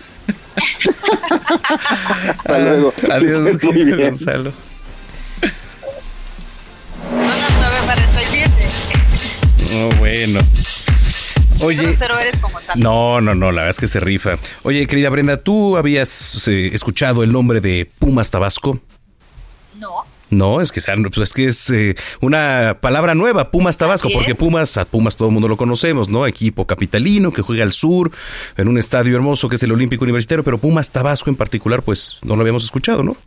Hasta luego. Adiós, Muy bien. Gonzalo. Son las 9.47. No, bueno. Oye. No, no, no, la verdad es que se rifa. Oye, querida Brenda, ¿tú habías eh, escuchado el nombre de Pumas Tabasco? No. No, es que, pues es, que es eh, una palabra nueva, Pumas Tabasco, porque. Pumas, a Pumas todo el mundo lo conocemos, ¿no? Equipo capitalino que juega al sur, en un estadio hermoso que es el Olímpico Universitario, pero Pumas Tabasco en particular, pues no lo habíamos escuchado, ¿no?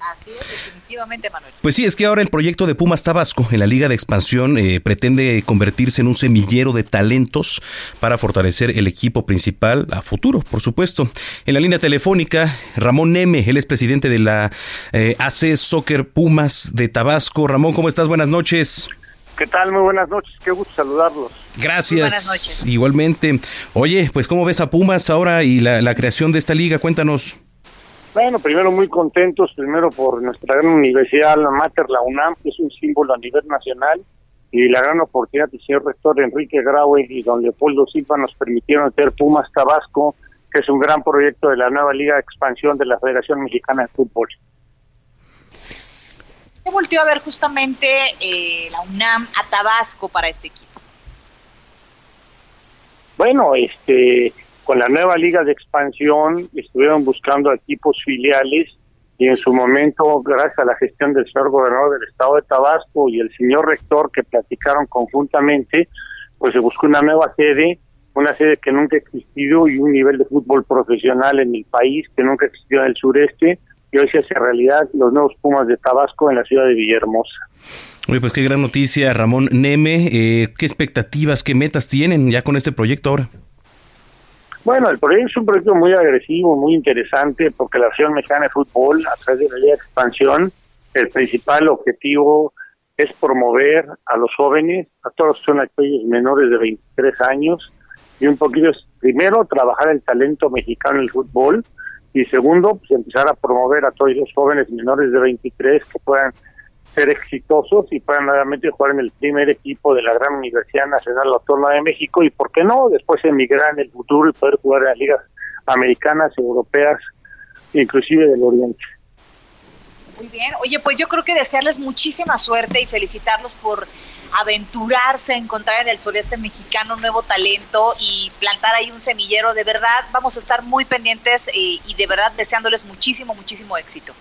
Así es, definitivamente, Manuel. Pues sí, es que ahora el proyecto de Pumas Tabasco en la Liga de Expansión eh, pretende convertirse en un semillero de talentos para fortalecer el equipo principal a futuro, por supuesto. En la línea telefónica, Ramón Neme, él es presidente de la eh, AC Soccer Pumas de Tabasco. Ramón, ¿cómo estás? Buenas noches. ¿Qué tal? Muy buenas noches, qué gusto saludarlos. Gracias. buenas noches. Igualmente. Oye, pues ¿cómo ves a Pumas ahora y la, la creación de esta liga? Cuéntanos. Bueno, primero muy contentos, primero por nuestra gran universidad, la Mater, la UNAM, que es un símbolo a nivel nacional, y la gran oportunidad del señor rector Enrique Graue y don Leopoldo Silva nos permitieron tener Pumas Tabasco, que es un gran proyecto de la nueva Liga de Expansión de la Federación Mexicana de Fútbol. Se volteó a ver justamente eh, la UNAM a Tabasco para este equipo. Bueno, este, con la nueva liga de expansión estuvieron buscando equipos filiales y en su momento, gracias a la gestión del señor gobernador del estado de Tabasco y el señor rector que platicaron conjuntamente, pues se buscó una nueva sede, una sede que nunca ha existido y un nivel de fútbol profesional en el país que nunca existió en el sureste y hoy se hace realidad los nuevos Pumas de Tabasco en la ciudad de Villahermosa. Oye, pues qué gran noticia, Ramón Neme. Eh, ¿Qué expectativas, qué metas tienen ya con este proyecto ahora? Bueno, el proyecto es un proyecto muy agresivo, muy interesante, porque la Acción Mexicana de Fútbol, a través de la Expansión, el principal objetivo es promover a los jóvenes, a todos los que son aquellos menores de 23 años, y un poquito es, primero, trabajar el talento mexicano en el fútbol, y segundo, pues empezar a promover a todos los jóvenes menores de 23 que puedan ser exitosos y puedan nuevamente jugar en el primer equipo de la gran Universidad Nacional Autónoma de México y, ¿por qué no?, después emigrar en el futuro y poder jugar en las ligas americanas, europeas, inclusive del Oriente. Muy bien. Oye, pues yo creo que desearles muchísima suerte y felicitarlos por aventurarse a encontrar en el sureste mexicano nuevo talento y plantar ahí un semillero. De verdad, vamos a estar muy pendientes eh, y de verdad deseándoles muchísimo, muchísimo éxito.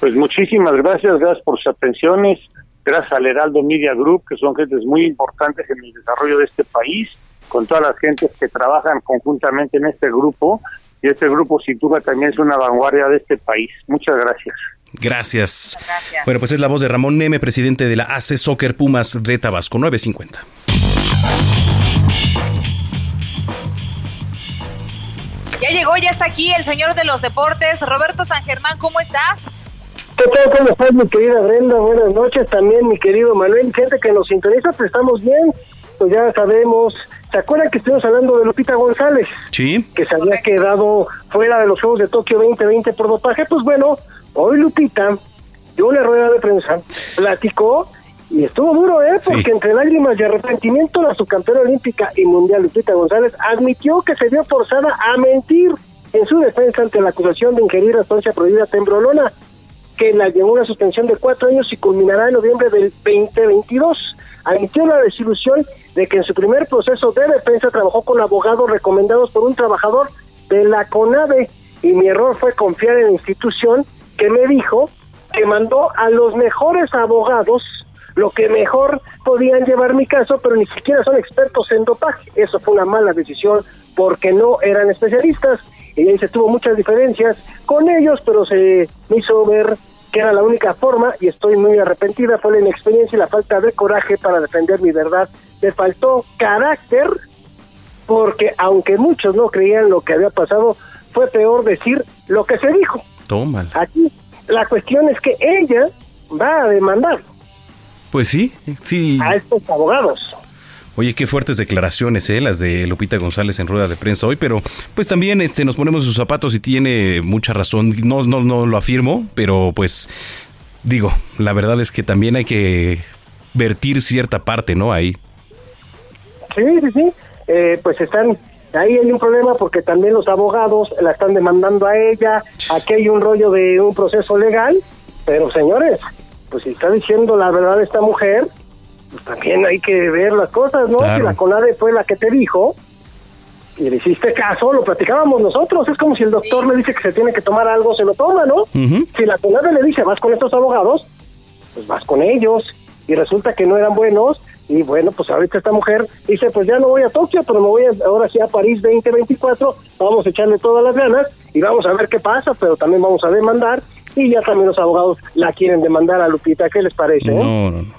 Pues muchísimas gracias, gracias por sus atenciones, gracias al Heraldo Media Group, que son gentes muy importantes en el desarrollo de este país, con todas las gentes que trabajan conjuntamente en este grupo, y este grupo sin duda también es una vanguardia de este país. Muchas gracias. Gracias. Bueno, pues es la voz de Ramón Neme, presidente de la AC Soccer Pumas de Tabasco, 950. Ya llegó, ya está aquí el señor de los deportes, Roberto San Germán, ¿cómo estás? ¿Qué tal? ¿Cómo estás, mi querida Brenda? Buenas noches también, mi querido Manuel. Gente que nos sintoniza, pues estamos bien. Pues ya sabemos. ¿Se acuerdan que estuvimos hablando de Lupita González? Sí. Que se había quedado fuera de los Juegos de Tokio 2020 por dopaje. Pues bueno, hoy Lupita dio una rueda de prensa, platicó y estuvo duro, ¿eh? Porque entre lágrimas y arrepentimiento, la subcampeona olímpica y mundial Lupita González admitió que se vio forzada a mentir en su defensa ante la acusación de ingerir sustancia prohibida tembrolona que la llevó una suspensión de cuatro años y culminará en noviembre del 2022. Admitió la desilusión de que en su primer proceso de defensa trabajó con abogados recomendados por un trabajador de la CONAVE y mi error fue confiar en la institución que me dijo que mandó a los mejores abogados lo que mejor podían llevar mi caso, pero ni siquiera son expertos en dopaje. Eso fue una mala decisión porque no eran especialistas y ahí se tuvo muchas diferencias con ellos, pero se me hizo ver que era la única forma y estoy muy arrepentida por la inexperiencia y la falta de coraje para defender mi verdad. Me faltó carácter porque aunque muchos no creían lo que había pasado, fue peor decir lo que se dijo. Tómala. Aquí la cuestión es que ella va a demandar Pues sí, sí. a estos abogados. Oye, qué fuertes declaraciones, ¿eh? las de Lupita González en rueda de prensa hoy, pero pues también este, nos ponemos sus zapatos y tiene mucha razón. No, no, no lo afirmo, pero pues digo, la verdad es que también hay que vertir cierta parte, ¿no? Ahí. Sí, sí, sí. Eh, pues están, ahí hay un problema porque también los abogados la están demandando a ella. Aquí hay un rollo de un proceso legal, pero señores, pues si está diciendo la verdad esta mujer, pues también hay que ver las cosas, ¿no? Claro. Si la CONADE fue la que te dijo y le hiciste caso, lo platicábamos nosotros. Es como si el doctor le dice que se tiene que tomar algo, se lo toma, ¿no? Si la CONADE le dice, vas con estos abogados, pues vas con ellos. Y resulta que no eran buenos. Y bueno, pues ahorita esta mujer dice, pues ya no voy a Tokio, pero me voy a- ahora sí a París 2024. Vamos a echarle todas las ganas y vamos a ver qué pasa, pero también vamos a demandar. Y ya también los abogados la quieren demandar a Lupita. ¿Qué les parece? eh? No, no, no.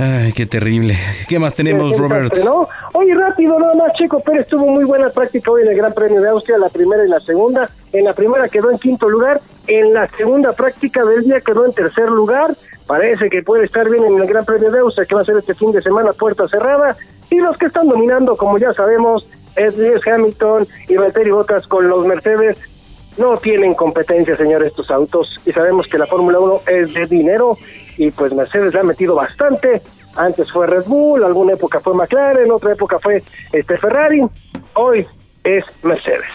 Ay, qué terrible. ¿Qué más tenemos, Qué Robert? ¿no? Oye, rápido, nada más, Checo Pérez tuvo muy buena práctica hoy en el Gran Premio de Austria, la primera y la segunda. En la primera quedó en quinto lugar, en la segunda práctica del día quedó en tercer lugar. Parece que puede estar bien en el Gran Premio de Austria, que va a ser este fin de semana, puerta cerrada. Y los que están dominando, como ya sabemos, es Lewis Hamilton y Valtteri Bottas con los Mercedes. No tienen competencia, señores, estos autos. Y sabemos que la Fórmula 1 es de dinero y pues Mercedes le ha metido bastante. Antes fue Red Bull, alguna época fue McLaren, otra época fue este Ferrari. Hoy es Mercedes.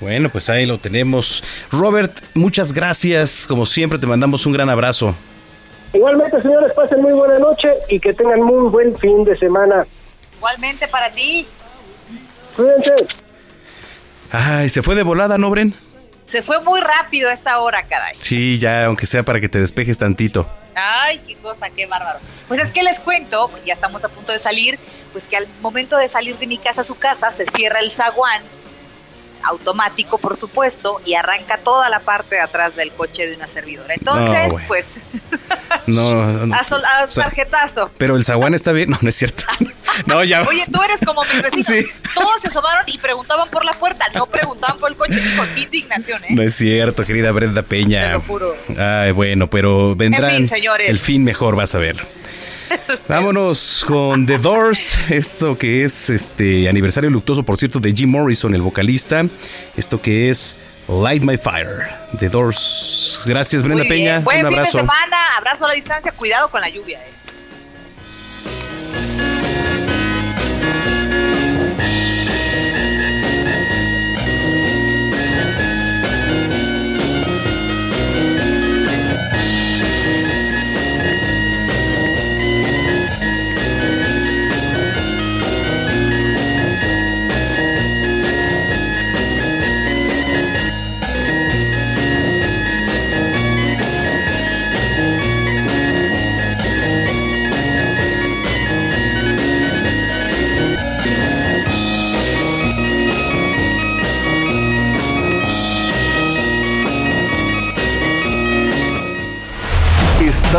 Bueno, pues ahí lo tenemos. Robert, muchas gracias. Como siempre, te mandamos un gran abrazo. Igualmente, señores, pasen muy buena noche y que tengan muy buen fin de semana. Igualmente para ti. Cuídense. Ay, se fue de volada, ¿no, Bren? Se fue muy rápido esta hora, caray. Sí, ya, aunque sea para que te despejes tantito. Ay, qué cosa, qué bárbaro. Pues es que les cuento, porque ya estamos a punto de salir, pues que al momento de salir de mi casa a su casa se cierra el zaguán. Automático, por supuesto, y arranca toda la parte de atrás del coche de una servidora. Entonces, No, pues, No, no. a, sol- a O sea, tarjetazo. Pero el zaguán está bien. No, no es cierto. No, ya. Oye, tú eres como mis vecinos. Sí. Todos se asomaron y preguntaban por la puerta, no preguntaban por el coche. Con qué indignación, ¿eh? No es cierto, querida Brenda Peña. Te lo juro. Ay, bueno, pero vendrán En fin, señores. el fin mejor, vas a ver. Vámonos con The Doors, esto que es este aniversario luctuoso, por cierto, de Jim Morrison, el vocalista. Esto que es Light My Fire. The Doors. Gracias, Brenda. Peña. Buen Un fin de abrazo. semana, abrazo a la distancia, cuidado con la lluvia. ¿eh?